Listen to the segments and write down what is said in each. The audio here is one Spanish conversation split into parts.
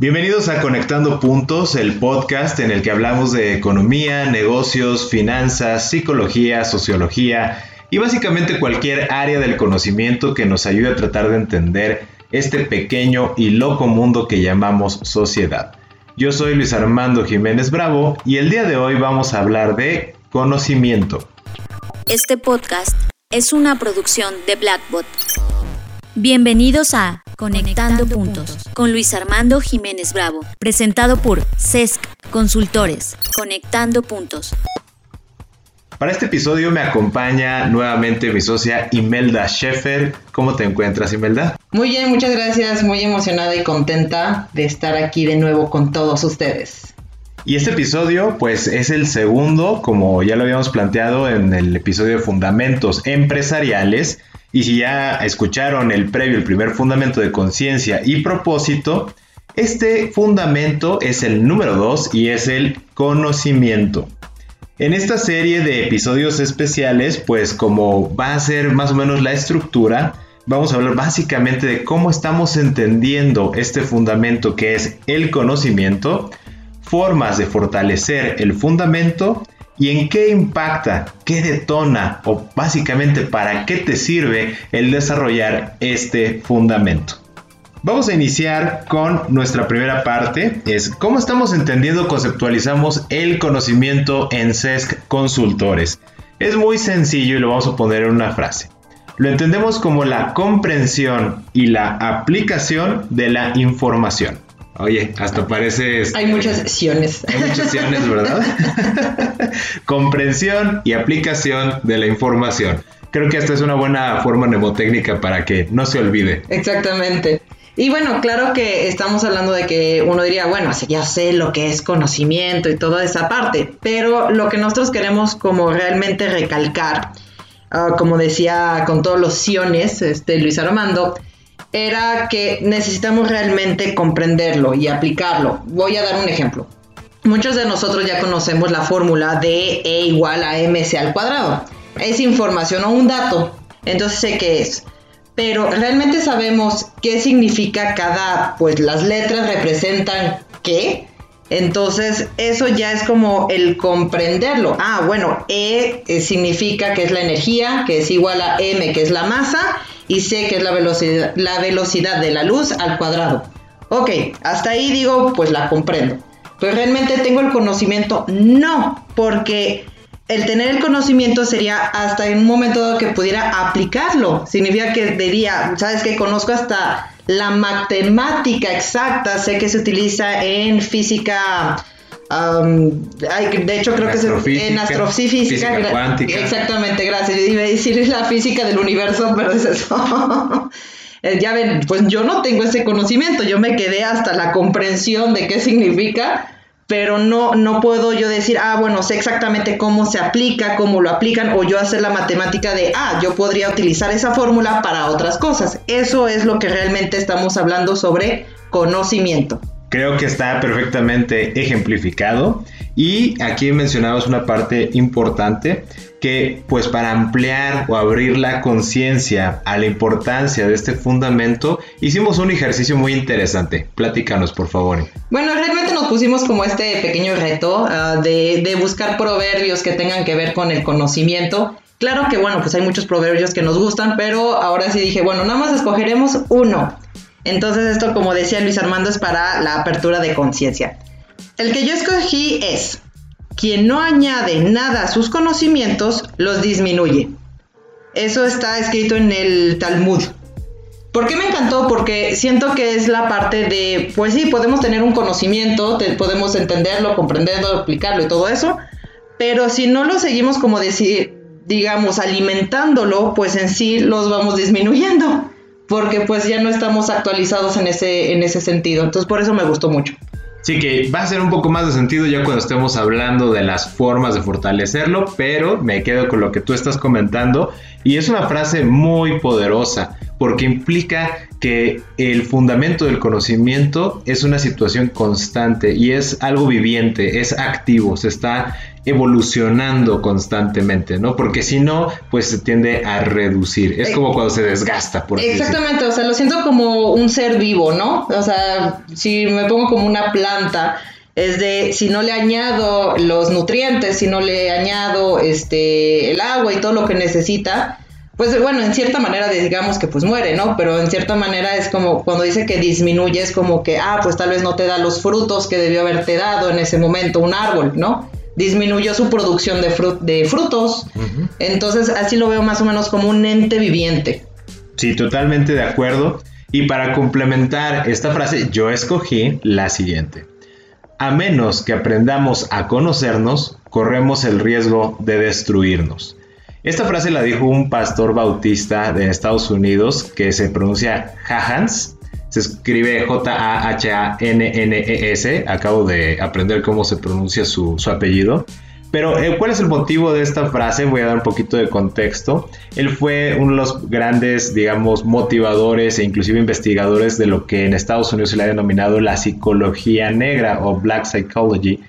Bienvenidos a Conectando Puntos, el podcast en el que hablamos de economía, negocios, finanzas, psicología, sociología y básicamente cualquier área del conocimiento que nos ayude a tratar de entender este pequeño y loco mundo que llamamos sociedad. Yo soy Luis Armando Jiménez Bravo y el día de hoy vamos a hablar de conocimiento. Este podcast es una producción de Blackbot. Bienvenidos a Conectando Puntos con Luis Armando Jiménez Bravo, presentado por CESC Consultores. Conectando Puntos. Para este episodio me acompaña nuevamente mi socia Imelda Scheffer. ¿Cómo te encuentras, Imelda? Muy bien, muchas gracias. Muy emocionada y contenta de estar aquí de nuevo con todos ustedes. Y este episodio, pues es el segundo, como ya lo habíamos planteado en el episodio de Fundamentos Empresariales. Y si ya escucharon el previo, el primer fundamento de conciencia y propósito, este fundamento es el número 2 y es el conocimiento. En esta serie de episodios especiales, pues como va a ser más o menos la estructura, vamos a hablar básicamente de cómo estamos entendiendo este fundamento que es el conocimiento, formas de fortalecer el fundamento y en qué impacta, qué detona o básicamente para qué te sirve el desarrollar este fundamento. Vamos a iniciar con nuestra primera parte, es cómo estamos entendiendo, conceptualizamos el conocimiento en CESC Consultores. Es muy sencillo y lo vamos a poner en una frase. Lo entendemos como la comprensión y la aplicación de la información. Oye, hasta parece... Hay muchas acciones. Hay muchas acciones, ¿verdad? Comprensión y aplicación de la información. Creo que esta es una buena forma mnemotécnica para que no se olvide. Exactamente. Y bueno, claro que estamos hablando de que uno diría, bueno, ya sé lo que es conocimiento y toda esa parte, pero lo que nosotros queremos como realmente recalcar, ah, como decía con todos los siones, este Luis Armando, era que necesitamos realmente comprenderlo y aplicarlo. Voy a dar un ejemplo. Muchos de nosotros ya conocemos la fórmula de E igual a mc al cuadrado. Es información o un dato, entonces sé qué es. Pero realmente sabemos qué significa cada, pues las letras representan qué. Entonces eso ya es como el comprenderlo. Ah, bueno, E significa que es la energía, que es igual a M, que es la masa, y sé que es la velocidad, la velocidad de la luz al cuadrado. Ok, hasta ahí digo, pues la comprendo. Pero realmente tengo el conocimiento, no, porque el tener el conocimiento sería hasta en un momento dado que pudiera aplicarlo. Significa que diría, sabes que conozco hasta la matemática exacta, sé que se utiliza en física de hecho, creo que es en astrofísica. Física cuántica. Exactamente, gracias. Yo iba a decir la física del universo, pero es eso. Eh, ya ven, pues yo no tengo ese conocimiento, yo me quedé hasta la comprensión de qué significa, pero no, no puedo yo decir, ah, bueno, sé exactamente cómo se aplica, cómo lo aplican, o yo hacer la matemática de, ah, yo podría utilizar esa fórmula para otras cosas. Eso es lo que realmente estamos hablando sobre conocimiento. Creo que está perfectamente ejemplificado y aquí mencionabas una parte importante que pues para ampliar o abrir la conciencia a la importancia de este fundamento hicimos un ejercicio muy interesante. Platícanos por favor. Bueno, realmente nos pusimos como este pequeño reto ah, de, de buscar proverbios que tengan que ver con el conocimiento Claro que bueno, pues hay muchos proverbios que nos gustan, pero ahora sí dije, bueno, nada más escogeremos uno. Entonces esto, como decía Luis Armando, es para la apertura de conciencia. El que yo escogí es, quien no añade nada a sus conocimientos, los disminuye. Eso está escrito en el Talmud. ¿Por qué me encantó? Porque siento que es la parte de, pues sí, podemos tener un conocimiento, podemos entenderlo, comprenderlo, aplicarlo y todo eso, pero si no lo seguimos como decir, digamos, alimentándolo, pues en sí los vamos disminuyendo porque pues ya no estamos actualizados en ese, en ese sentido. Entonces por eso me gustó mucho. Sí, que va a ser un poco más de sentido ya cuando estemos hablando de las formas de fortalecerlo, pero me quedo con lo que tú estás comentando y es una frase muy poderosa. porque implica que el fundamento del conocimiento es una situación constante y es algo viviente, es activo, se está evolucionando constantemente, ¿no? Porque si no, pues se tiende a reducir. Es como cuando se desgasta, por Exactamente, o sea, lo siento como un ser vivo, ¿no? O sea, si me pongo como una planta, es de si no le añado los nutrientes, si no le añado este el agua y todo lo que necesita, pues bueno, en cierta manera digamos que pues muere, ¿no? Pero en cierta manera es como cuando dice que disminuye, es como que, ah, pues tal vez no te da los frutos que debió haberte dado en ese momento un árbol, ¿no? Disminuyó su producción de, de frutos. Entonces así lo veo más o menos como un ente viviente. Sí, totalmente de acuerdo. Y para complementar esta frase, yo escogí la siguiente. A menos que aprendamos a conocernos, corremos el riesgo de destruirnos. Esta frase la dijo un pastor bautista de Estados Unidos que se pronuncia Hahans. Se escribe J-A-H-A-N-N-E-S. Acabo de aprender cómo se pronuncia su, apellido. Pero, eh, ¿cuál es el motivo de esta frase? Voy a dar un poquito de contexto. Él fue uno de los grandes, digamos, motivadores e inclusive investigadores de lo que en Estados Unidos se le ha denominado la psicología negra o Black Psychology.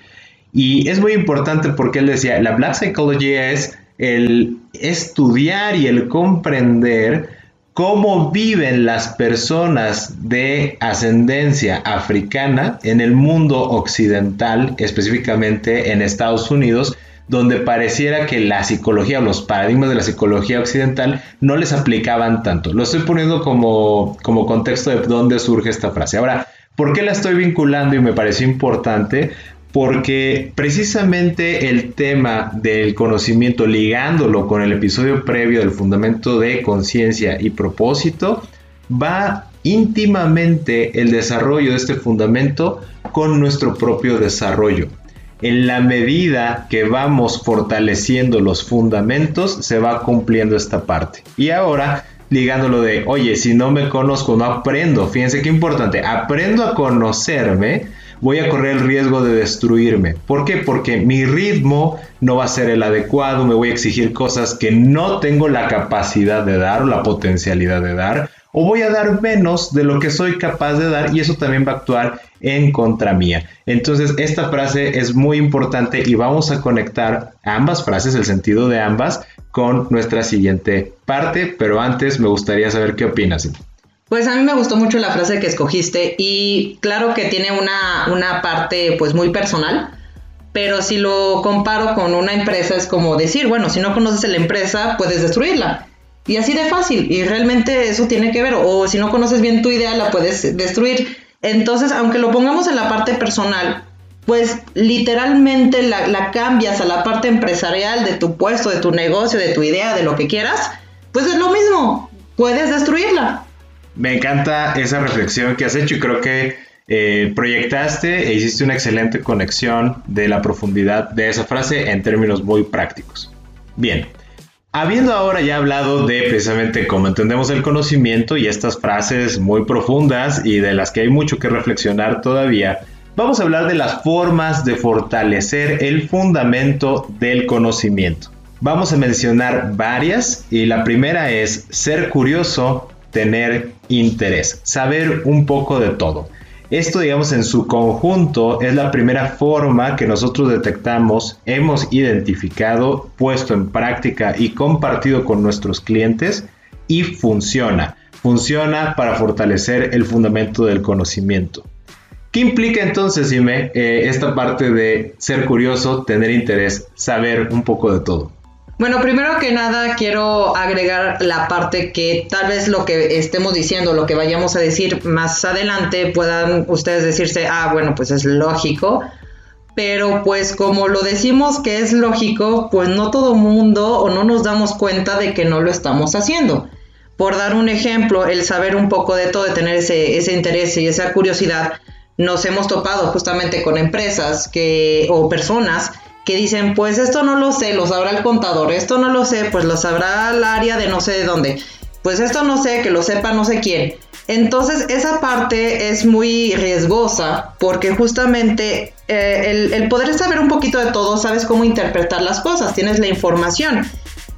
Y es muy importante porque él decía, la Black Psychology es el estudiar y el comprender cómo viven las personas de ascendencia africana en el mundo occidental, específicamente en Estados Unidos, donde pareciera que la psicología o los paradigmas de la psicología occidental no les aplicaban tanto. Lo estoy poniendo como, como contexto de dónde surge esta frase. Ahora, ¿por qué la estoy vinculando y me pareció importante? Porque precisamente el tema del conocimiento, ligándolo con el episodio previo del fundamento de conciencia y propósito, va íntimamente el desarrollo de este fundamento con nuestro propio desarrollo. En la medida que vamos fortaleciendo los fundamentos, se va cumpliendo esta parte. Y ahora, ligándolo de, oye, si no me conozco, no aprendo. Fíjense qué importante, aprendo a conocerme voy a correr el riesgo de destruirme. ¿Por qué? Porque mi ritmo no va a ser el adecuado, me voy a exigir cosas que no tengo la capacidad de dar o la potencialidad de dar, o voy a dar menos de lo que soy capaz de dar y eso también va a actuar en contra mía. Entonces esta frase es muy importante y vamos a conectar ambas frases, el sentido de ambas, con nuestra siguiente parte, pero antes me gustaría saber qué opinas. Pues a mí me gustó mucho la frase que escogiste y claro que tiene una, una parte pues muy personal, pero si lo comparo con una empresa es como decir, bueno, si no conoces la empresa puedes destruirla. Y así de fácil, y realmente eso tiene que ver, o si no conoces bien tu idea la puedes destruir. Entonces, aunque lo pongamos en la parte personal, pues literalmente la, la cambias a la parte empresarial de tu puesto, de tu negocio, de tu idea, de lo que quieras, pues es lo mismo, puedes destruirla. Me encanta esa reflexión que has hecho y creo que eh, proyectaste e hiciste una excelente conexión de la profundidad de esa frase en términos muy prácticos. Bien, habiendo ahora ya hablado de precisamente cómo entendemos el conocimiento y estas frases muy profundas y de las que hay mucho que reflexionar todavía, vamos a hablar de las formas de fortalecer el fundamento del conocimiento. Vamos a mencionar varias y la primera es ser curioso, tener interés, saber un poco de todo. Esto, digamos, en su conjunto es la primera forma que nosotros detectamos, hemos identificado, puesto en práctica y compartido con nuestros clientes y funciona. Funciona para fortalecer el fundamento del conocimiento. ¿Qué implica entonces, Ime, eh, esta parte de ser curioso, tener interés, saber un poco de todo? Bueno, primero que nada quiero agregar la parte que tal vez lo que estemos diciendo, lo que vayamos a decir más adelante, puedan ustedes decirse, ah, bueno, pues es lógico. Pero pues como lo decimos que es lógico, pues no todo mundo o no nos damos cuenta de que no lo estamos haciendo. Por dar un ejemplo, el saber un poco de todo, de tener ese, ese interés y esa curiosidad, nos hemos topado justamente con empresas que, o personas dicen, pues esto no lo sé, lo sabrá el contador, esto no lo sé, pues lo sabrá el área de no sé de dónde, pues esto no sé, que lo sepa no sé quién. Entonces esa parte es muy riesgosa porque justamente eh, el, poder saber un poquito de todo, sabes cómo interpretar las cosas, tienes la información.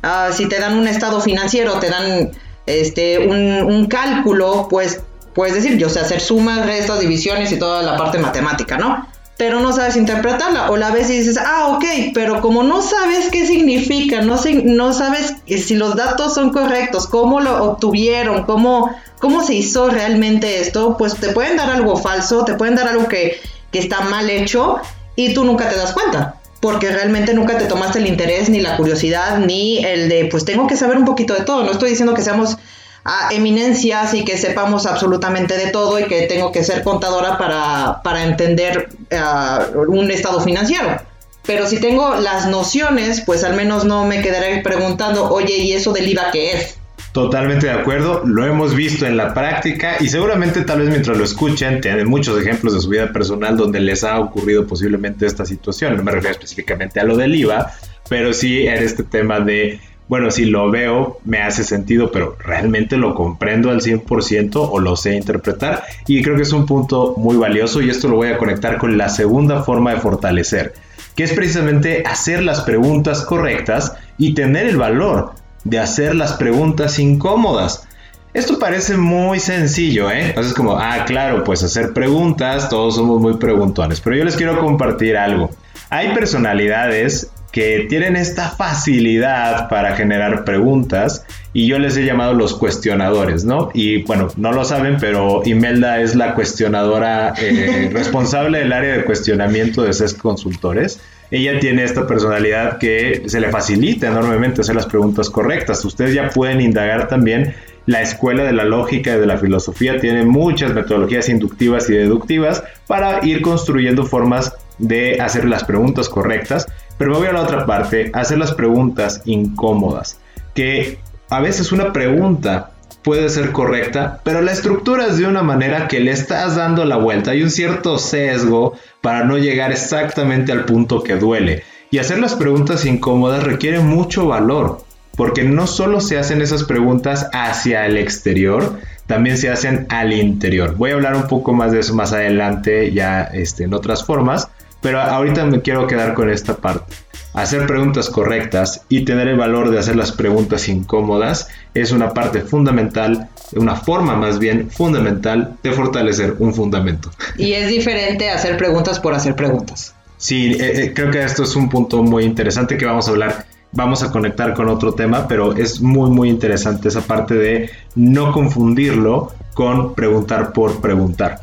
Ah, si te dan un estado financiero, te dan este, un, cálculo, pues puedes decir, yo sé hacer sumas, restas, divisiones y toda la parte matemática, ¿no? Pero no sabes interpretarla, o la ves y dices, ah, ok, pero como no sabes qué significa, no, no sabes si los datos son correctos, cómo lo obtuvieron, cómo, cómo se hizo realmente esto, pues te pueden dar algo falso, te pueden dar algo que, que está mal hecho y tú nunca te das cuenta porque realmente nunca te tomaste el interés, ni la curiosidad, ni el de, pues tengo que saber un poquito de todo. No estoy diciendo que seamos a eminencias y que sepamos absolutamente de todo y que tengo que ser contadora para, para entender ah, un estado financiero. Pero si tengo las nociones, pues al menos no me quedaré preguntando, oye, ¿y eso del IVA qué es? Totalmente de acuerdo, lo hemos visto en la práctica y seguramente tal vez mientras lo escuchen tienen muchos ejemplos de su vida personal donde les ha ocurrido posiblemente esta situación. No me refiero específicamente a lo del IVA, pero sí en este tema de, bueno, si lo veo me hace sentido, pero realmente lo comprendo al 100% o lo sé interpretar y creo que es un punto muy valioso y esto lo voy a conectar con la segunda forma de fortalecer, que es precisamente hacer las preguntas correctas y tener el valor de hacer las preguntas incómodas. Esto parece muy sencillo, ¿eh? Entonces como, ah, claro, pues hacer preguntas, todos somos muy preguntones, pero yo les quiero compartir algo. Hay personalidades que tienen esta facilidad para generar preguntas y yo les he llamado los cuestionadores, ¿no? Y bueno, no lo saben, pero Imelda es la cuestionadora eh, responsable del área de cuestionamiento de CES Consultores ella tiene esta personalidad que se le facilita enormemente hacer las preguntas correctas. Ustedes ya pueden indagar también la escuela de la lógica y de la filosofía tiene muchas metodologías inductivas y deductivas para ir construyendo formas de hacer las preguntas correctas. Pero voy a la otra parte, hacer las preguntas incómodas. Que a veces una pregunta puede ser correcta, pero la estructura es de una manera que le estás dando la vuelta. Hay un cierto sesgo para no llegar exactamente al punto que duele. Y hacer las preguntas incómodas requiere mucho valor, porque no solo se hacen esas preguntas hacia el exterior, también se hacen al interior. Voy a hablar un poco más de eso más adelante, ya este, en otras formas, pero ahorita me quiero quedar con esta parte. Hacer preguntas correctas y tener el valor de hacer las preguntas incómodas es una parte fundamental, una forma más bien fundamental de fortalecer un fundamento. Y es diferente hacer preguntas por hacer preguntas. Sí, eh, eh, creo que esto es un punto muy interesante que vamos a hablar vamos a conectar con otro tema, pero es muy muy interesante esa parte de no confundirlo con preguntar por preguntar.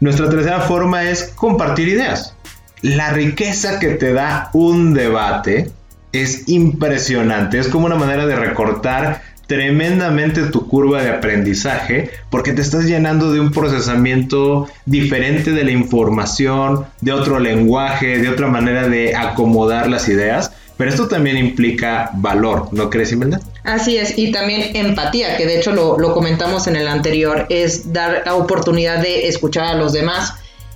Nuestra tercera forma es compartir ideas la riqueza que te da un debate es impresionante. Es como una manera de recortar tremendamente tu curva de aprendizaje porque te estás llenando de un procesamiento diferente de la información, de otro lenguaje, de otra manera de acomodar las ideas. Pero esto también implica valor, ¿no crees, Imelda? Así es, y también empatía, que de hecho lo, lo comentamos en el anterior, es dar la oportunidad de escuchar a los demás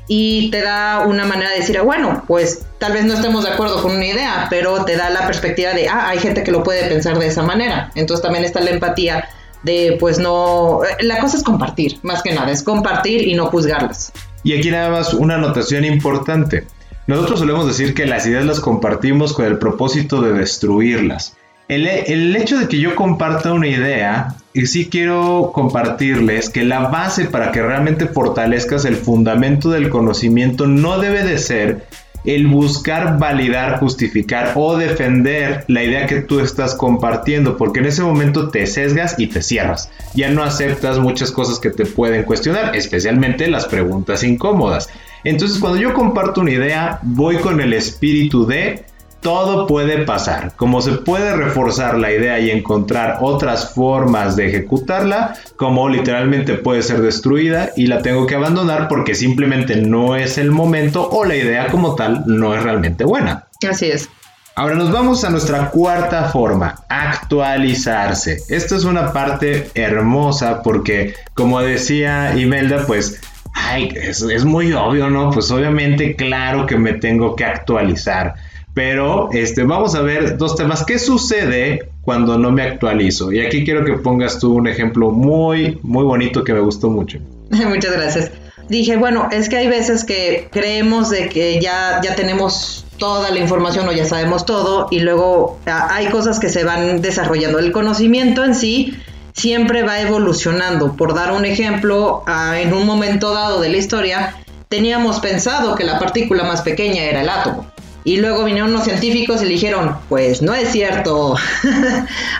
y te da una manera de decir, ah, bueno, pues tal vez no estemos de acuerdo con una idea, pero te da la perspectiva de, ah, hay gente que lo puede pensar de esa manera. Entonces también está la empatía de, pues no, la cosa es compartir, más que nada, es compartir y no juzgarlas. Y aquí nada más una anotación importante. Nosotros solemos decir que las ideas las compartimos con el propósito de destruirlas. El, hecho de que yo comparta una idea, y sí quiero compartirles que la base para que realmente fortalezcas el fundamento del conocimiento no debe de ser el buscar validar, justificar o defender la idea que tú estás compartiendo, porque en ese momento te sesgas y te cierras. Ya no aceptas muchas cosas que te pueden cuestionar, especialmente las preguntas incómodas. Entonces, cuando yo comparto una idea, voy con el espíritu de todo puede pasar. Como se puede reforzar la idea y encontrar otras formas de ejecutarla, como literalmente puede ser destruida y la tengo que abandonar porque simplemente no es el momento o la idea como tal no es realmente buena. Así es. Ahora nos vamos a nuestra cuarta forma, actualizarse. Esto es una parte hermosa porque, como decía Imelda, pues ay, es, es, muy obvio, ¿no? Pues obviamente, claro que me tengo que actualizar. Pero este, vamos a ver dos temas. ¿Qué sucede cuando no me actualizo? Y aquí quiero que pongas tú un ejemplo muy, muy bonito que me gustó mucho. Muchas gracias. Dije, bueno, es que hay veces que creemos de que ya, ya tenemos toda la información o ya sabemos todo y luego hay cosas que se van desarrollando. El conocimiento en sí siempre va evolucionando. Por dar un ejemplo, ah, en un momento dado de la historia, teníamos pensado que la partícula más pequeña era el átomo. Y luego vinieron unos científicos y le dijeron, pues no es cierto.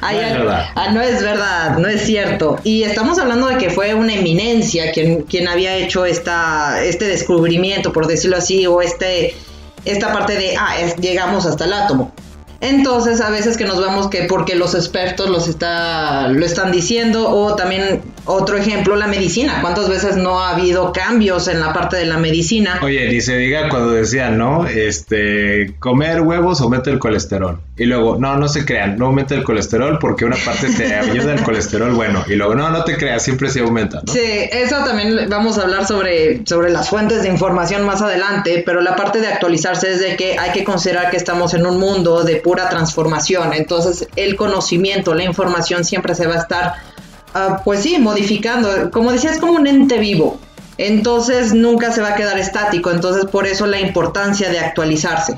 no, es verdad. Ah, no es verdad, no es cierto. Y estamos hablando de que fue una eminencia quien, quien había hecho esta, este descubrimiento, por decirlo así, o este, esta parte de, ah, llegamos hasta el átomo. Entonces, a veces que nos vemos que porque los expertos los está, lo están diciendo, o también otro ejemplo, la medicina. ¿Cuántas veces no ha habido cambios en la parte de la medicina? Oye, dice, diga cuando decían, ¿no? Este, comer huevos aumenta el colesterol. Y luego, no, no se crean, no aumenta el colesterol porque una parte te ayuda el colesterol bueno. Y luego, no, no te creas, siempre se aumenta, ¿no? Sí, eso también vamos a hablar sobre, sobre las fuentes de información más adelante, pero la parte de actualizarse es de que hay que considerar que estamos en un mundo de pura transformación. Entonces, el conocimiento, la información siempre se va a estar Ah, pues sí, modificando. Como decía, es como un ente vivo. Entonces nunca se va a quedar estático. Entonces por eso la importancia de actualizarse.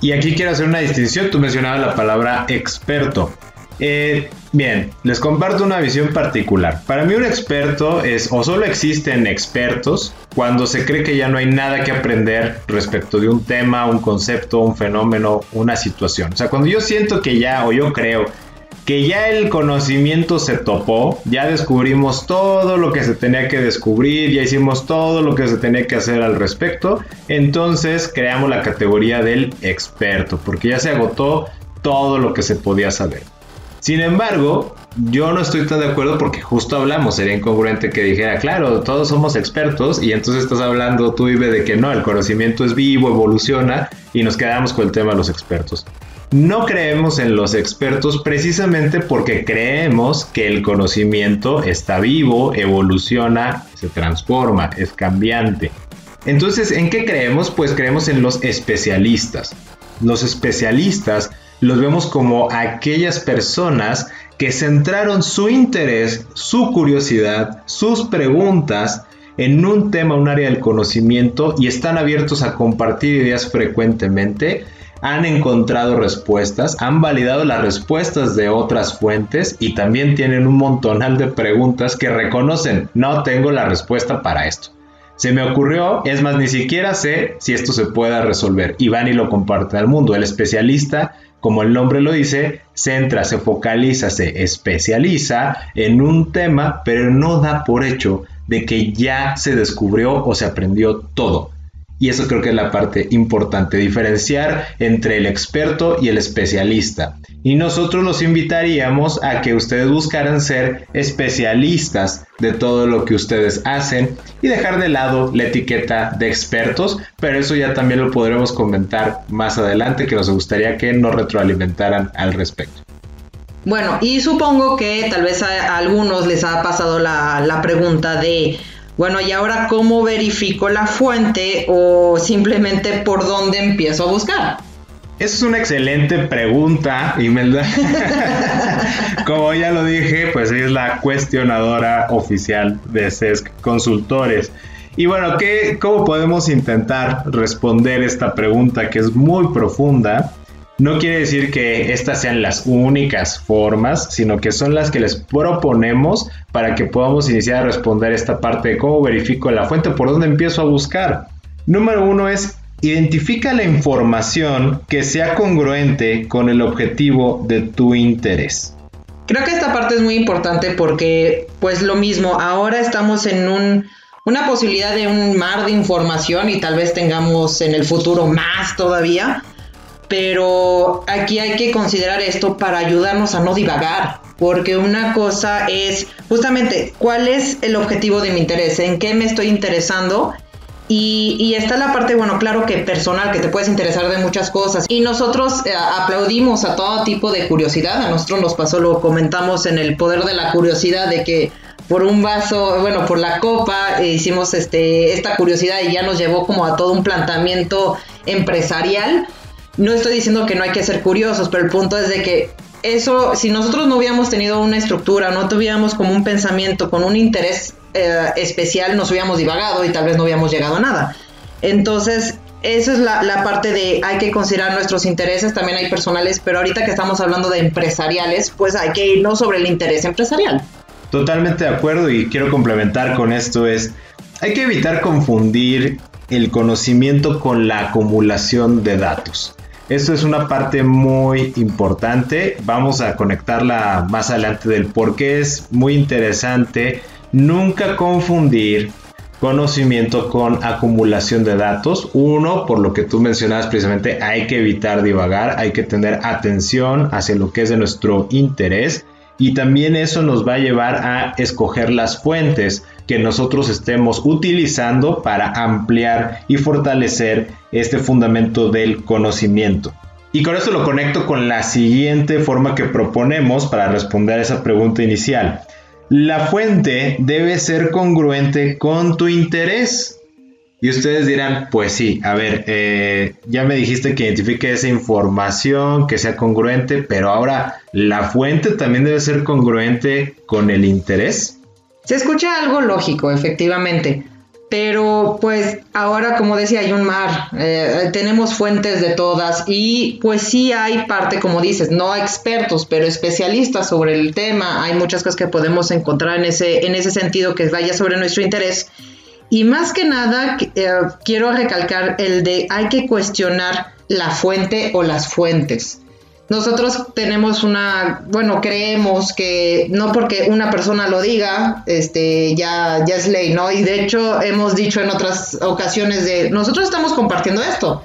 Y aquí quiero hacer una distinción. Tú mencionabas la palabra experto. Eh, bien, les comparto una visión particular. Para mí un experto es o solo existen expertos cuando se cree que ya no hay nada que aprender respecto de un tema, un concepto, un fenómeno, una situación. O sea, cuando yo siento que ya o yo creo que ya el conocimiento se topó, ya descubrimos todo lo que se tenía que descubrir, ya hicimos todo lo que se tenía que hacer al respecto, entonces creamos la categoría del experto, porque ya se agotó todo lo que se podía saber. Sin embargo, yo no estoy tan de acuerdo porque justo hablamos, sería incongruente que dijera, claro, todos somos expertos y entonces estás hablando tú, Ibe, de que no, el conocimiento es vivo, evoluciona y nos quedamos con el tema de los expertos. No creemos en los expertos precisamente porque creemos que el conocimiento está vivo, evoluciona, se transforma, es cambiante. Entonces, ¿en qué creemos? Pues creemos en los especialistas. Los especialistas los vemos como aquellas personas que centraron su interés, su curiosidad, sus preguntas en un tema, un área del conocimiento y están abiertos a compartir ideas frecuentemente han encontrado respuestas, han validado las respuestas de otras fuentes y también tienen un montonal de preguntas que reconocen, no tengo la respuesta para esto. Se me ocurrió, es más, ni siquiera sé si esto se pueda resolver. Y van y lo comparten al mundo. El especialista, como el nombre lo dice, centra, se focaliza, se especializa en un tema, pero no da por hecho de que ya se descubrió o se aprendió todo. Y eso creo que es la parte importante, diferenciar entre el experto y el especialista. Y nosotros los invitaríamos a que ustedes buscaran ser especialistas de todo lo que ustedes hacen y dejar de lado la etiqueta de expertos, pero eso ya también lo podremos comentar más adelante, que nos gustaría que nos retroalimentaran al respecto. Bueno, y supongo que tal vez a, algunos les ha pasado la, la pregunta de bueno, ¿y ahora cómo verifico la fuente o simplemente por dónde empiezo a buscar? Esa es una excelente pregunta, Imelda. Como ya lo dije, pues es la cuestionadora oficial de CESC Consultores. Y bueno, ¿qué, ¿cómo podemos intentar responder esta pregunta que es muy profunda? No quiere decir que estas sean las únicas formas, sino que son las que les proponemos para que podamos iniciar a responder esta parte de cómo verifico la fuente, por dónde empiezo a buscar. Número uno es identifica la información que sea congruente con el objetivo de tu interés. Creo que esta parte es muy importante porque, pues lo mismo, ahora estamos en un, una posibilidad de un mar de información y tal vez tengamos en el futuro más todavía pero aquí hay que considerar esto para ayudarnos a no divagar, porque una cosa es justamente cuál es el objetivo de mi interés, en qué me estoy interesando. Y, está la parte, bueno, claro que personal, que te puedes interesar de muchas cosas. Y nosotros eh, aplaudimos a todo tipo de curiosidad. A nosotros nos pasó, lo comentamos en el poder de la curiosidad, de que por un vaso, bueno, por la copa, eh, hicimos este, esta curiosidad y ya nos llevó como a todo un planteamiento empresarial no estoy diciendo que no hay que ser curiosos, pero el punto es de que eso, si nosotros no hubiéramos tenido una estructura, no tuviéramos como un pensamiento con un interés eh, especial, nos hubiéramos divagado y tal vez no hubiéramos llegado a nada. Entonces, esa es la, la, parte de hay que considerar nuestros intereses, también hay personales, pero ahorita que estamos hablando de empresariales, pues hay que irnos sobre el interés empresarial. Totalmente de acuerdo y quiero complementar con esto es, hay que evitar confundir el conocimiento con la acumulación de datos. Esto es una parte muy importante. Vamos a conectarla más adelante del por qué es muy interesante nunca confundir conocimiento con acumulación de datos. Uno, por lo que tú mencionabas precisamente, hay que evitar divagar, hay que tener atención hacia lo que es de nuestro interés y también eso nos va a llevar a escoger las fuentes que nosotros estemos utilizando para ampliar y fortalecer este fundamento del conocimiento. Y con esto lo conecto con la siguiente forma que proponemos para responder a esa pregunta inicial. La fuente debe ser congruente con tu interés. Y ustedes dirán, pues sí, a ver, eh, ya me dijiste que identifique esa información, que sea congruente, pero ahora la fuente también debe ser congruente con el interés. Se escucha algo lógico, efectivamente, pero pues ahora, como decía, hay un mar, eh, tenemos fuentes de todas y pues sí hay parte, como dices, no expertos, pero especialistas sobre el tema, hay muchas cosas que podemos encontrar en ese, en ese sentido que vaya sobre nuestro interés y más que nada, eh, quiero recalcar el de hay que cuestionar la fuente o las fuentes. Nosotros tenemos una, bueno, creemos que no porque una persona lo diga, este, ya, ya es ley, ¿no? Y de hecho hemos dicho en otras ocasiones de, nosotros estamos compartiendo esto,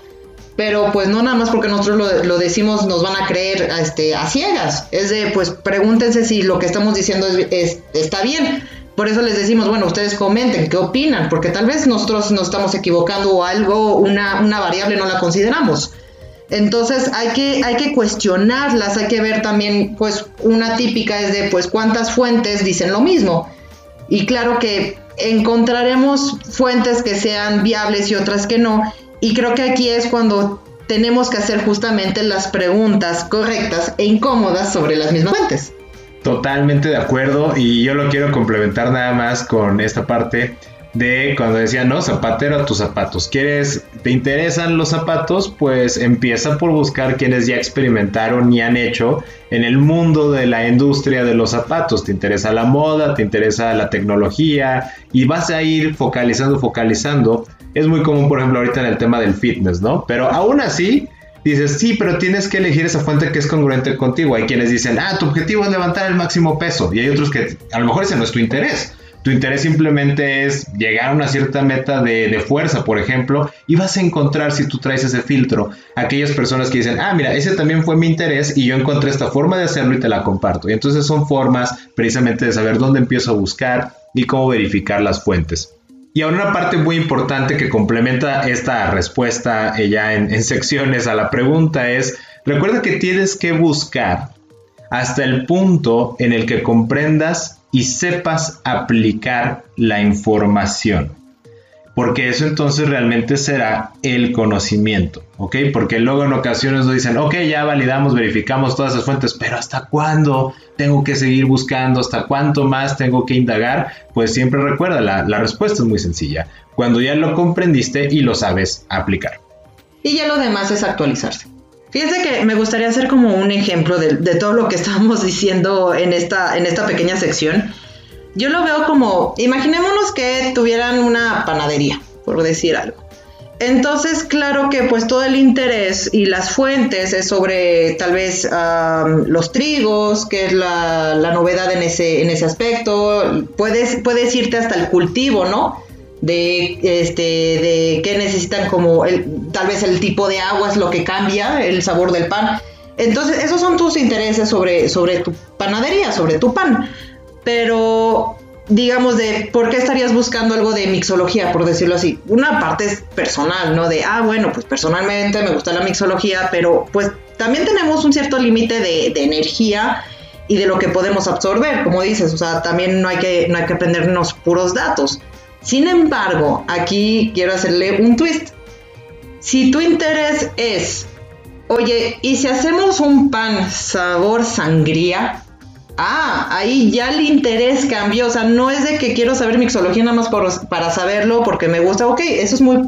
pero pues no nada más porque nosotros lo, decimos nos van a creer este, a ciegas. Es de, pues pregúntense si lo que estamos diciendo es, está bien. Por eso les decimos, bueno, ustedes comenten, ¿qué opinan? Porque tal vez nosotros nos estamos equivocando o algo, una, una variable no la consideramos. Entonces hay que, hay que cuestionarlas, hay que ver también, pues una típica es de, pues cuántas fuentes dicen lo mismo. Y claro que encontraremos fuentes que sean viables y otras que no. Y creo que aquí es cuando tenemos que hacer justamente las preguntas correctas e incómodas sobre las mismas fuentes. Totalmente de acuerdo y yo lo quiero complementar nada más con esta parte de cuando decía, no, zapatero a tus zapatos. ¿Quieres, te interesan los zapatos? Pues empieza por buscar quienes ya experimentaron y han hecho en el mundo de la industria de los zapatos. Te interesa la moda, te interesa la tecnología y vas a ir focalizando, focalizando. Es muy común, por ejemplo, ahorita en el tema del fitness, ¿no? Pero aún así, dices, sí, pero tienes que elegir esa fuente que es congruente contigo. Hay quienes dicen, ah, tu objetivo es levantar el máximo peso. Y hay otros que a lo mejor ese no es tu interés. Tu interés simplemente es llegar a una cierta meta de, fuerza, por ejemplo, y vas a encontrar, si tú traes ese filtro, aquellas personas que dicen, ah, mira, ese también fue mi interés y yo encontré esta forma de hacerlo y te la comparto. Y entonces son formas precisamente de saber dónde empiezo a buscar y cómo verificar las fuentes. Y ahora una parte muy importante que complementa esta respuesta eh, ya en, en secciones a la pregunta es, recuerda que tienes que buscar hasta el punto en el que comprendas y sepas aplicar la información porque eso entonces realmente será el conocimiento, ¿ok? Porque luego en ocasiones nos dicen, ok, ya validamos, verificamos todas esas fuentes, pero ¿hasta cuándo tengo que seguir buscando? ¿Hasta cuánto más tengo que indagar? Pues siempre recuerda, la, respuesta es muy sencilla, cuando ya lo comprendiste y lo sabes aplicar. Y ya lo demás es actualizarse. Fíjense que me gustaría hacer como un ejemplo de, de todo lo que estábamos diciendo en esta, en esta pequeña sección yo lo veo como, imaginémonos que tuvieran una panadería, por decir algo. Entonces, claro que pues todo el interés y las fuentes es sobre tal vez los trigos, que es la, novedad en ese, en ese aspecto. Puedes, puedes irte hasta el cultivo, ¿no? De, este, de qué necesitan como, el, tal vez el tipo de agua es lo que cambia el sabor del pan. Entonces, esos son tus intereses sobre, sobre tu panadería, sobre tu pan pero digamos de por qué estarías buscando algo de mixología, por decirlo así. Una parte es personal, ¿no? De, ah, bueno, pues personalmente me gusta la mixología, pero pues también tenemos un cierto límite de, energía y de lo que podemos absorber, como dices, o sea, también no hay que, no hay que aprendernos puros datos. Sin embargo, aquí quiero hacerle un twist. Si tu interés es, oye, ¿y si hacemos un pan sabor sangría? Ah, ahí ya el interés cambió. O sea, no es de que quiero saber mixología nada más para saberlo porque me gusta. Ok, eso es muy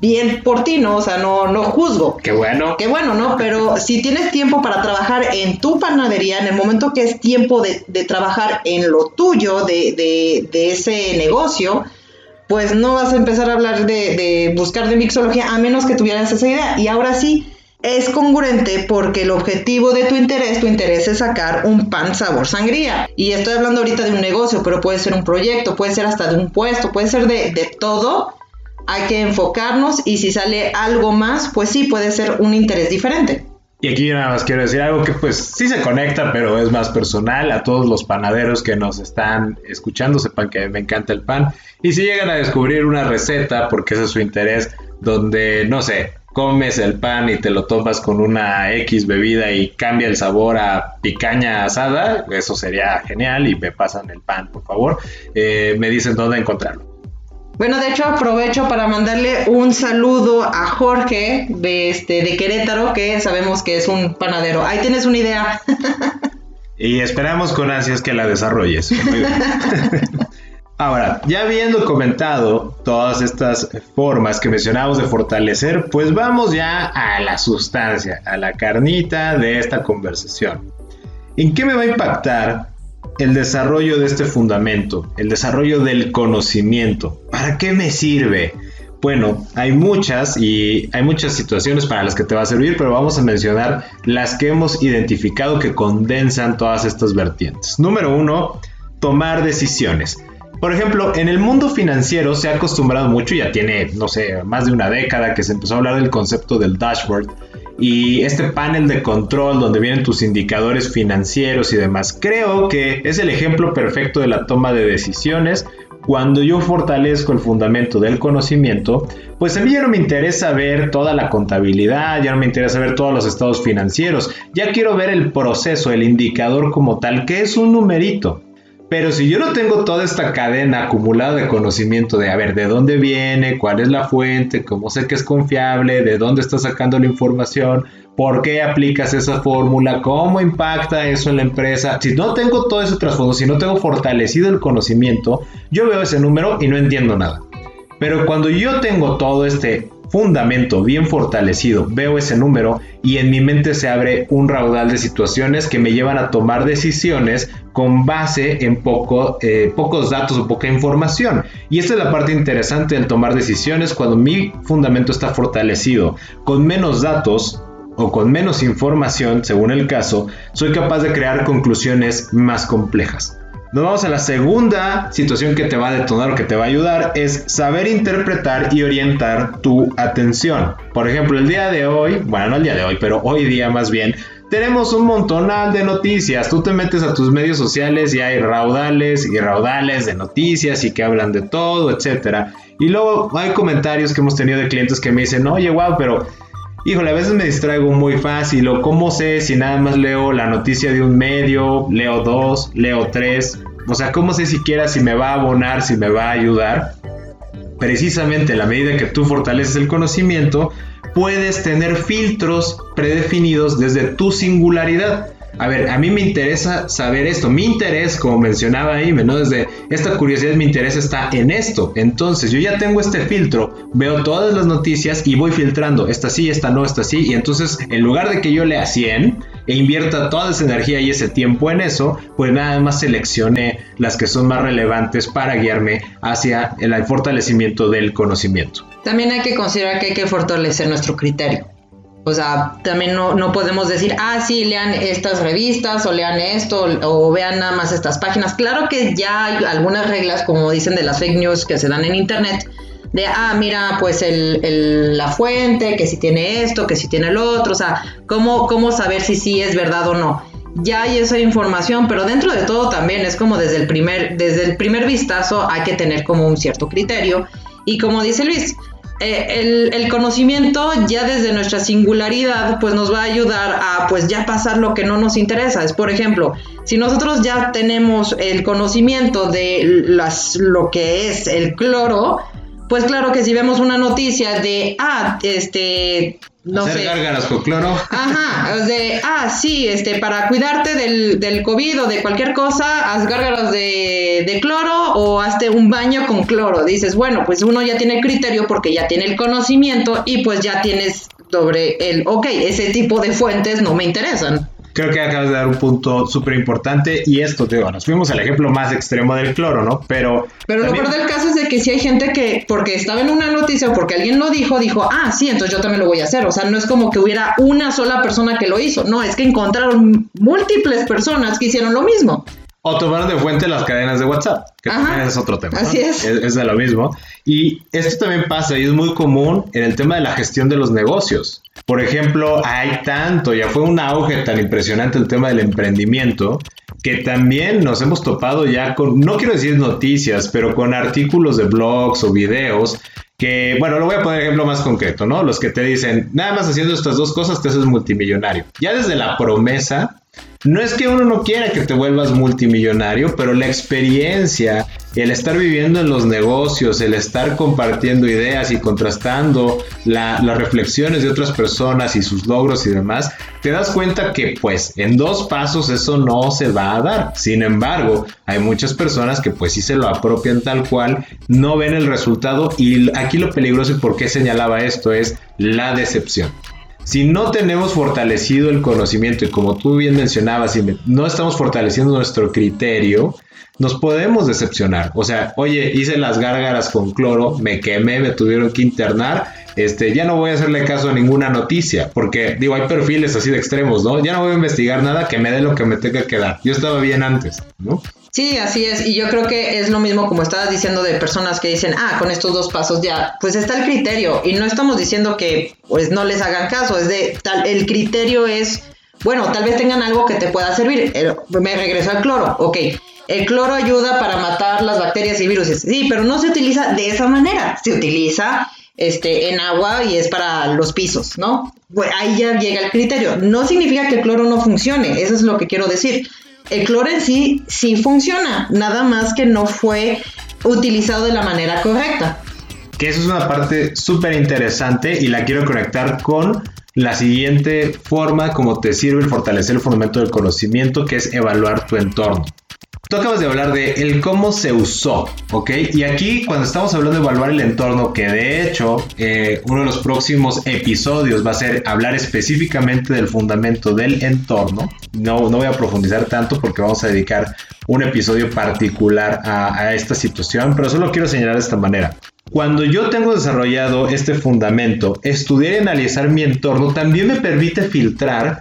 bien por ti, ¿no? O sea, no, no juzgo. Qué bueno. Qué bueno, ¿no? Pero si tienes tiempo para trabajar en tu panadería, en el momento que es tiempo de, trabajar en lo tuyo, de, de, de, ese negocio, pues no vas a empezar a hablar de, buscar de mixología a menos que tuvieras esa idea. Y ahora sí, es congruente porque el objetivo de tu interés, tu interés es sacar un pan sabor sangría. Y estoy hablando ahorita de un negocio, pero puede ser un proyecto, puede ser hasta de un puesto, puede ser de, de todo. Hay que enfocarnos y si sale algo más, pues sí, puede ser un interés diferente. Y aquí nada más quiero decir algo que pues sí se conecta, pero es más personal. A todos los panaderos que nos están escuchando, sepan que me encanta el pan. Y si llegan a descubrir una receta, porque ese es su interés, donde, no sé, comes el pan y te lo tomas con una X bebida y cambia el sabor a picaña asada, eso sería genial y me pasan el pan, por favor. Eh, me dicen dónde encontrarlo. Bueno, de hecho aprovecho para mandarle un saludo a Jorge de, este, de Querétaro, que sabemos que es un panadero. Ahí tienes una idea. y esperamos con ansias que la desarrolles. Ahora, ya habiendo comentado todas estas formas que mencionamos de fortalecer, pues vamos ya a la sustancia, a la carnita de esta conversación. ¿En qué me va a impactar el desarrollo de este fundamento, el desarrollo del conocimiento? ¿Para qué me sirve? Bueno, hay muchas y hay muchas situaciones para las que te va a servir, pero vamos a mencionar las que hemos identificado que condensan todas estas vertientes. Número uno, tomar decisiones. Por ejemplo, en el mundo financiero se ha acostumbrado mucho, ya tiene, no sé, más de una década que se empezó a hablar del concepto del dashboard y este panel de control donde vienen tus indicadores financieros y demás. Creo que es el ejemplo perfecto de la toma de decisiones. Cuando yo fortalezco el fundamento del conocimiento, pues a mí ya no me interesa ver toda la contabilidad, ya no me interesa ver todos los estados financieros, ya quiero ver el proceso, el indicador como tal, que es un numerito. Pero si yo no tengo toda esta cadena acumulada de conocimiento de, a ver, de dónde viene, cuál es la fuente, cómo sé que es confiable, de dónde está sacando la información, por qué aplicas esa fórmula, cómo impacta eso en la empresa. Si no tengo todo ese trasfondo, si no tengo fortalecido el conocimiento, yo veo ese número y no entiendo nada. Pero cuando yo tengo todo este fundamento bien fortalecido, veo ese número y en mi mente se abre un raudal de situaciones que me llevan a tomar decisiones con base en poco, eh, pocos datos o poca información. Y esta es la parte interesante del tomar decisiones cuando mi fundamento está fortalecido. Con menos datos o con menos información, según el caso, soy capaz de crear conclusiones más complejas. Nos vamos a la segunda situación que te va a detonar o que te va a ayudar, es saber interpretar y orientar tu atención. Por ejemplo, el día de hoy, bueno, no el día de hoy, pero hoy día más bien, tenemos un montonal de noticias. Tú te metes a tus medios sociales y hay raudales y raudales de noticias y que hablan de todo, etcétera. Y luego hay comentarios que hemos tenido de clientes que me dicen, oye, wow, pero híjole, a veces me distraigo muy fácil o cómo sé si nada más leo la noticia de un medio, leo dos, leo tres, o sea, cómo sé siquiera si me va a abonar, si me va a ayudar. Precisamente a la medida que tú fortaleces el conocimiento, puedes tener filtros predefinidos desde tu singularidad. A ver, a mí me interesa saber esto. Mi interés, como mencionaba ahí, ¿no? Desde esta curiosidad, mi interés está en esto. Entonces, yo ya tengo este filtro, veo todas las noticias y voy filtrando. Esta sí, esta no, esta sí. Y entonces, en lugar de que yo lea 100 e invierta toda esa energía y ese tiempo en eso, pues nada más seleccione las que son más relevantes para guiarme hacia el fortalecimiento del conocimiento. También hay que considerar que hay que fortalecer nuestro criterio. O sea, también no, podemos decir, ah, sí, lean estas revistas o lean esto o, vean nada más estas páginas. Claro que ya hay algunas reglas, como dicen de las fake news que se dan en Internet, de, ah, mira, pues el, la fuente, que si tiene esto, que si tiene lo otro, o sea, ¿cómo, cómo saber si sí es verdad o no. Ya hay esa información, pero dentro de todo también es como desde el primer, desde el primer vistazo hay que tener como un cierto criterio. Y como dice Luis, eh, el, conocimiento ya desde nuestra singularidad pues nos va a ayudar a pues ya pasar lo que no nos interesa. Es por ejemplo, si nosotros ya tenemos el conocimiento de las, lo que es el cloro, pues claro que si vemos una noticia de, ah, este, no Hacer sé. gárgaras con cloro. Ajá, de, ah, sí, este, para cuidarte del, del COVID o de cualquier cosa, haz gárgaras de, de cloro o hazte un baño con cloro. Dices, bueno, pues uno ya tiene criterio porque ya tiene el conocimiento y pues ya tienes sobre el, ok, ese tipo de fuentes no me interesan. Creo que acabas de dar un punto súper importante y esto, digo, nos fuimos al ejemplo más extremo del cloro, ¿no? Pero... Pero lo peor del caso es de que si hay gente que, porque estaba en una noticia o porque alguien lo dijo, dijo, ah, sí, entonces yo también lo voy a hacer. O sea, no es como que hubiera una sola persona que lo hizo. No, es que encontraron múltiples personas que hicieron lo mismo. O tomaron de fuente las cadenas de WhatsApp, que Ajá. también es otro tema. ¿no? Así es. es. de lo mismo. Y esto también pasa y es muy común en el tema de la gestión de los negocios. Por ejemplo, hay tanto, ya fue un auge tan impresionante el tema del emprendimiento, que también nos hemos topado ya con, no quiero decir noticias, pero con artículos de blogs o videos que, bueno, lo voy a poner ejemplo más concreto, ¿no? Los que te dicen, nada más haciendo estas dos cosas te haces multimillonario. Ya desde la promesa, no es que uno no quiera que te vuelvas multimillonario, pero la experiencia, el estar viviendo en los negocios, el estar compartiendo ideas y contrastando la- las reflexiones de otras personas y sus logros y demás, te das cuenta que pues en dos pasos eso no se va a dar. Sin embargo, hay muchas personas que pues sí se lo apropian tal cual, no ven el resultado y aquí lo peligroso y por qué señalaba esto es la decepción. Si no tenemos fortalecido el conocimiento y como tú bien mencionabas, si no estamos fortaleciendo nuestro criterio, nos podemos decepcionar. O sea, oye, hice las gárgaras con cloro, me quemé, me tuvieron que internar, este, ya no voy a hacerle caso a ninguna noticia, porque digo, hay perfiles así de extremos, ¿no? Ya no voy a investigar nada que me dé lo que me tenga que dar. Yo estaba bien antes, ¿no? Sí, así es. Y yo creo que es lo mismo como estabas diciendo de personas que dicen, ah, con estos dos pasos ya, pues está el criterio. Y no estamos diciendo que pues no les hagan caso, es de tal, el criterio es, bueno, tal vez tengan algo que te pueda servir. Me regreso al cloro, ok. El cloro ayuda para matar las bacterias y virus. Sí, pero no se utiliza de esa manera. Se utiliza este, en agua y es para los pisos, ¿no? Ahí ya llega el criterio. No significa que el cloro no funcione, eso es lo que quiero decir. El cloro en sí sí funciona, nada más que no fue utilizado de la manera correcta. Que eso es una parte súper interesante y la quiero conectar con la siguiente forma como te sirve el fortalecer el fundamento del conocimiento, que es evaluar tu entorno. Tú acabas de hablar de el cómo se usó, ¿ok? Y aquí cuando estamos hablando de evaluar el entorno, que de hecho eh, uno de los próximos episodios va a ser hablar específicamente del fundamento del entorno. No, no voy a profundizar tanto porque vamos a dedicar un episodio particular a, a esta situación, pero solo quiero señalar de esta manera. Cuando yo tengo desarrollado este fundamento, estudiar y analizar mi entorno también me permite filtrar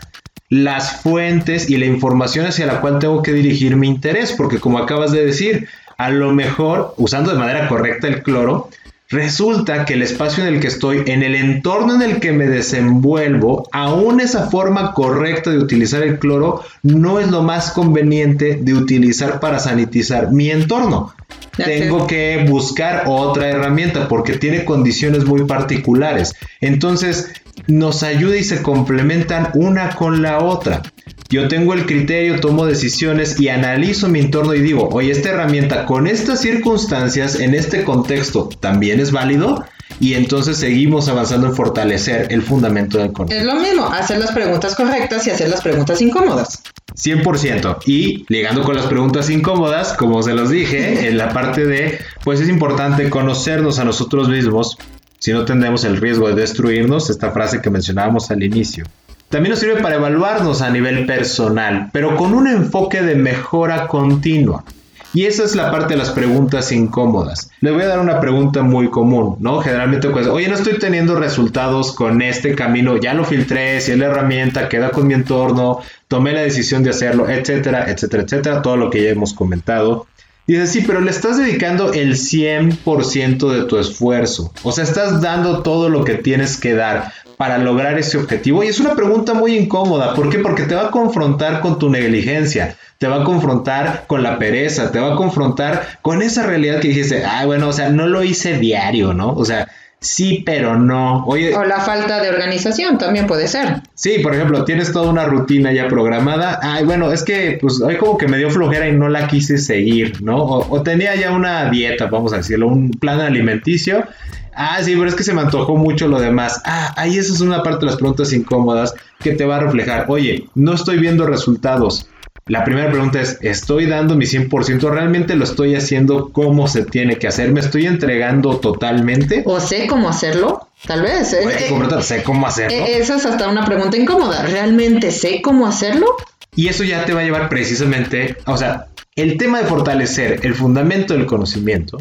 las fuentes y la información hacia la cual tengo que dirigir mi interés, porque como acabas de decir, a lo mejor, usando de manera correcta el cloro, resulta que el espacio en el que estoy, en el entorno en el que me desenvuelvo, aún esa forma correcta de utilizar el cloro no es lo más conveniente de utilizar para sanitizar mi entorno. Tengo que buscar otra herramienta porque tiene condiciones muy particulares. Entonces, nos ayuda y se complementan una con la otra. Yo tengo el criterio, tomo decisiones y analizo mi entorno y digo, oye, esta herramienta con estas circunstancias, en este contexto, también es válido. Y entonces seguimos avanzando en fortalecer el fundamento del conocimiento. Es lo mismo, hacer las preguntas correctas y hacer las preguntas incómodas. 100%. Y ligando con las preguntas incómodas, como se los dije, en la parte de, pues es importante conocernos a nosotros mismos, si no tendremos el riesgo de destruirnos, esta frase que mencionábamos al inicio. También nos sirve para evaluarnos a nivel personal, pero con un enfoque de mejora continua. Y esa es la parte de las preguntas incómodas. Le voy a dar una pregunta muy común, ¿no? Generalmente, pues, oye, no estoy teniendo resultados con este camino, ya lo filtré, si es la herramienta, queda con mi entorno, tomé la decisión de hacerlo, etcétera, etcétera, etcétera, todo lo que ya hemos comentado. Dice, sí, pero le estás dedicando el 100% de tu esfuerzo. O sea, estás dando todo lo que tienes que dar para lograr ese objetivo. Y es una pregunta muy incómoda. ¿Por qué? Porque te va a confrontar con tu negligencia, te va a confrontar con la pereza, te va a confrontar con esa realidad que dijiste, ah, bueno, o sea, no lo hice diario, ¿no? O sea, Sí, pero no. Oye, o la falta de organización también puede ser. Sí, por ejemplo, tienes toda una rutina ya programada. Ay, bueno, es que pues hoy como que me dio flojera y no la quise seguir, ¿no? O, tenía ya una dieta, vamos a decirlo, un plan alimenticio. Ah, sí, pero es que se me antojó mucho lo demás. Ah, ahí esa es una parte de las preguntas incómodas que te va a reflejar. Oye, no estoy viendo resultados. La primera pregunta es, ¿estoy dando mi 100%? ¿Realmente lo estoy haciendo como se tiene que hacer? ¿Me estoy entregando totalmente? ¿O sé cómo hacerlo? Tal vez. Eh, eh, sé cómo hacerlo. Eh, esa es hasta una pregunta incómoda. ¿Realmente sé cómo hacerlo? Y eso ya te va a llevar precisamente, o sea, el tema de fortalecer el fundamento del conocimiento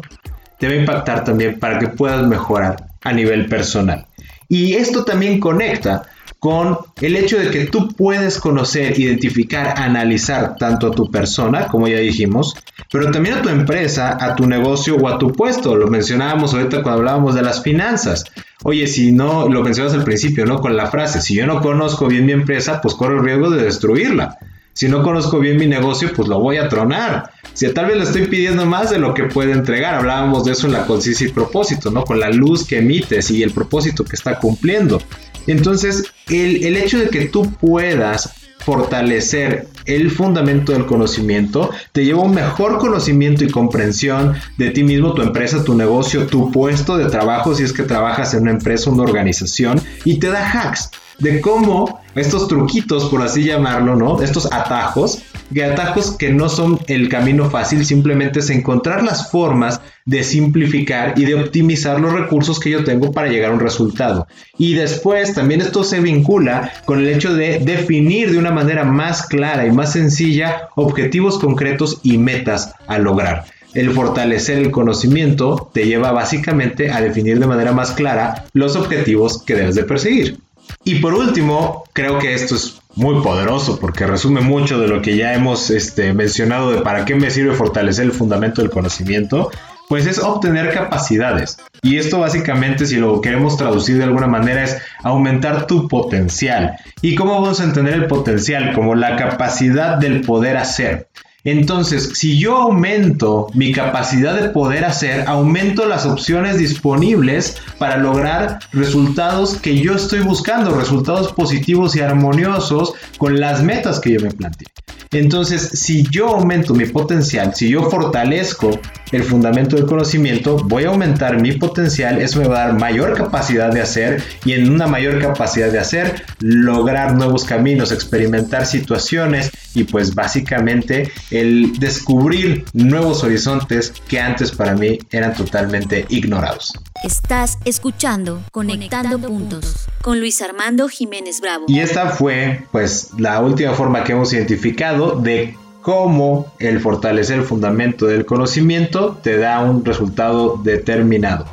te va a impactar también para que puedas mejorar a nivel personal. Y esto también conecta con el hecho de que tú puedes conocer, identificar, analizar tanto a tu persona, como ya dijimos, pero también a tu empresa, a tu negocio o a tu puesto. Lo mencionábamos ahorita cuando hablábamos de las finanzas. Oye, si no, lo mencionas al principio, ¿no? Con la frase, si yo no conozco bien mi empresa, pues corro el riesgo de destruirla. Si no conozco bien mi negocio, pues lo voy a tronar. Si tal vez le estoy pidiendo más de lo que puede entregar, hablábamos de eso en la conciencia y propósito, ¿no? Con la luz que emites y el propósito que está cumpliendo. Entonces, el, el hecho de que tú puedas fortalecer el fundamento del conocimiento, te lleva un mejor conocimiento y comprensión de ti mismo, tu empresa, tu negocio, tu puesto de trabajo, si es que trabajas en una empresa, una organización, y te da hacks de cómo estos truquitos, por así llamarlo, ¿no? Estos atajos, que atajos que no son el camino fácil, simplemente es encontrar las formas de simplificar y de optimizar los recursos que yo tengo para llegar a un resultado. Y después también esto se vincula con el hecho de definir de una manera más clara y más sencilla objetivos concretos y metas a lograr. El fortalecer el conocimiento te lleva básicamente a definir de manera más clara los objetivos que debes de perseguir. Y por último, creo que esto es muy poderoso porque resume mucho de lo que ya hemos este, mencionado de para qué me sirve fortalecer el fundamento del conocimiento, pues es obtener capacidades. Y esto básicamente, si lo queremos traducir de alguna manera, es aumentar tu potencial. ¿Y cómo vamos a entender el potencial? Como la capacidad del poder hacer. Entonces, si yo aumento mi capacidad de poder hacer, aumento las opciones disponibles para lograr resultados que yo estoy buscando, resultados positivos y armoniosos con las metas que yo me planteé. Entonces, si yo aumento mi potencial, si yo fortalezco el fundamento del conocimiento, voy a aumentar mi potencial, eso me va a dar mayor capacidad de hacer y en una mayor capacidad de hacer, lograr nuevos caminos, experimentar situaciones y pues básicamente el descubrir nuevos horizontes que antes para mí eran totalmente ignorados. Estás escuchando Conectando, Puntos con Luis Armando Jiménez Bravo. Y esta fue pues la última forma que hemos identificado de cómo el fortalecer el fundamento del conocimiento te da un resultado determinado.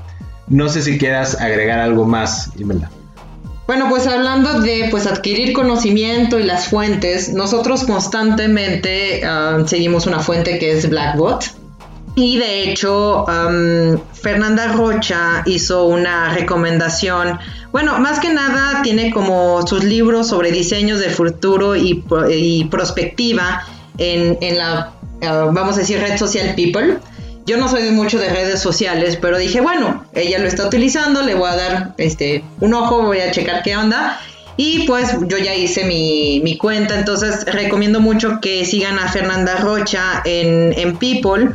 No sé si quieras agregar algo más, Imelda. Bueno, pues hablando de pues adquirir conocimiento y las fuentes, nosotros constantemente ah, seguimos una fuente que es Blackbot. Y de hecho, Fernanda Rocha hizo una recomendación. Bueno, más que nada tiene como sus libros sobre diseños del futuro y, y prospectiva en, la, ah, vamos a decir, red social People. Yo no soy mucho de redes sociales, pero dije, bueno, ella lo está utilizando, le voy a dar este, un ojo, voy a checar qué onda. Y pues yo ya hice mi, cuenta, entonces recomiendo mucho que sigan a Fernanda Rocha en, en People.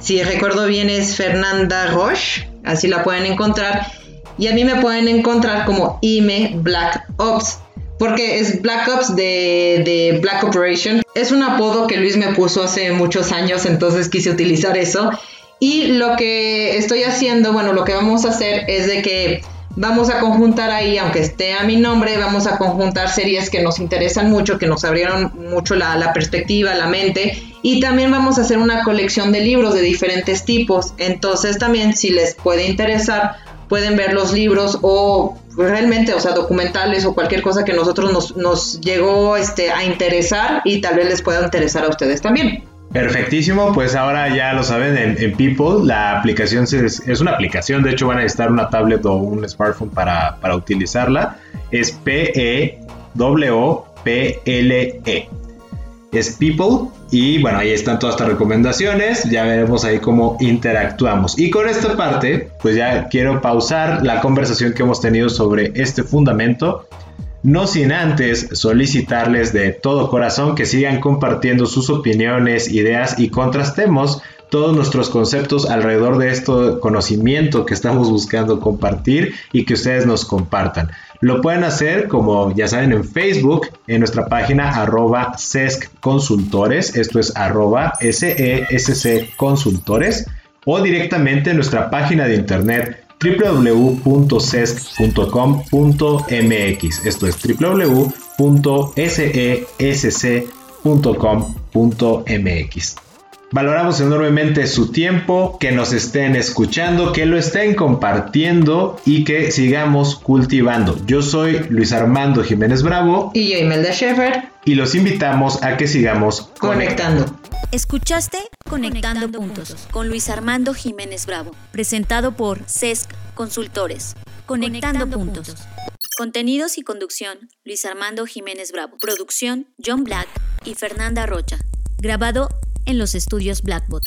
Si recuerdo bien es Fernanda Roche, así la pueden encontrar. Y a mí me pueden encontrar como IME Black Ops. Porque es Black Ops de, Black Operation. Es un apodo que Luis me puso hace muchos años, entonces quise utilizar eso. Y lo que estoy haciendo, bueno, lo que vamos a hacer es de que vamos a conjuntar ahí, aunque esté a mi nombre, vamos a conjuntar series que nos interesan mucho, que nos abrieron mucho la, perspectiva, la mente, y también vamos a hacer una colección de libros de diferentes tipos. Entonces también si les puede interesar, pueden ver los libros o realmente, o sea, documentales o cualquier cosa que nosotros nos, nos llegó este, a interesar y tal vez les pueda interesar a ustedes también. Perfectísimo, pues ahora ya lo saben, en, People la aplicación es, una aplicación, de hecho van a necesitar una tablet o un smartphone para, para utilizarla, es P-E-W-P-L-E. es People. Y bueno, ahí están todas estas recomendaciones. Ya veremos ahí cómo interactuamos. Y con esta parte, pues ya quiero pausar la conversación que hemos tenido sobre este fundamento. No sin antes solicitarles de todo corazón que sigan compartiendo sus opiniones, ideas y contrastemos todos nuestros conceptos alrededor de este conocimiento que estamos buscando compartir y que ustedes nos compartan. Lo pueden hacer, como ya saben, en Facebook, en nuestra página arroba SESC Consultores, esto es arroba SESC Consultores, o directamente en nuestra página de internet www.sesc.com.mx, esto es www.sesc.com.mx. Valoramos enormemente su tiempo, que nos estén escuchando, que lo estén compartiendo y que sigamos cultivando. Yo soy Luis Armando Jiménez Bravo. Y yo Imelda Schaefer. Y los invitamos a que sigamos conectando. Escuchaste Conectando, Puntos con Luis Armando Jiménez Bravo, presentado por CESC Consultores. Conectando, Puntos. Contenidos y conducción, Luis Armando Jiménez Bravo. Producción, John Black y Fernanda Rocha. Grabado en los estudios Blackbot.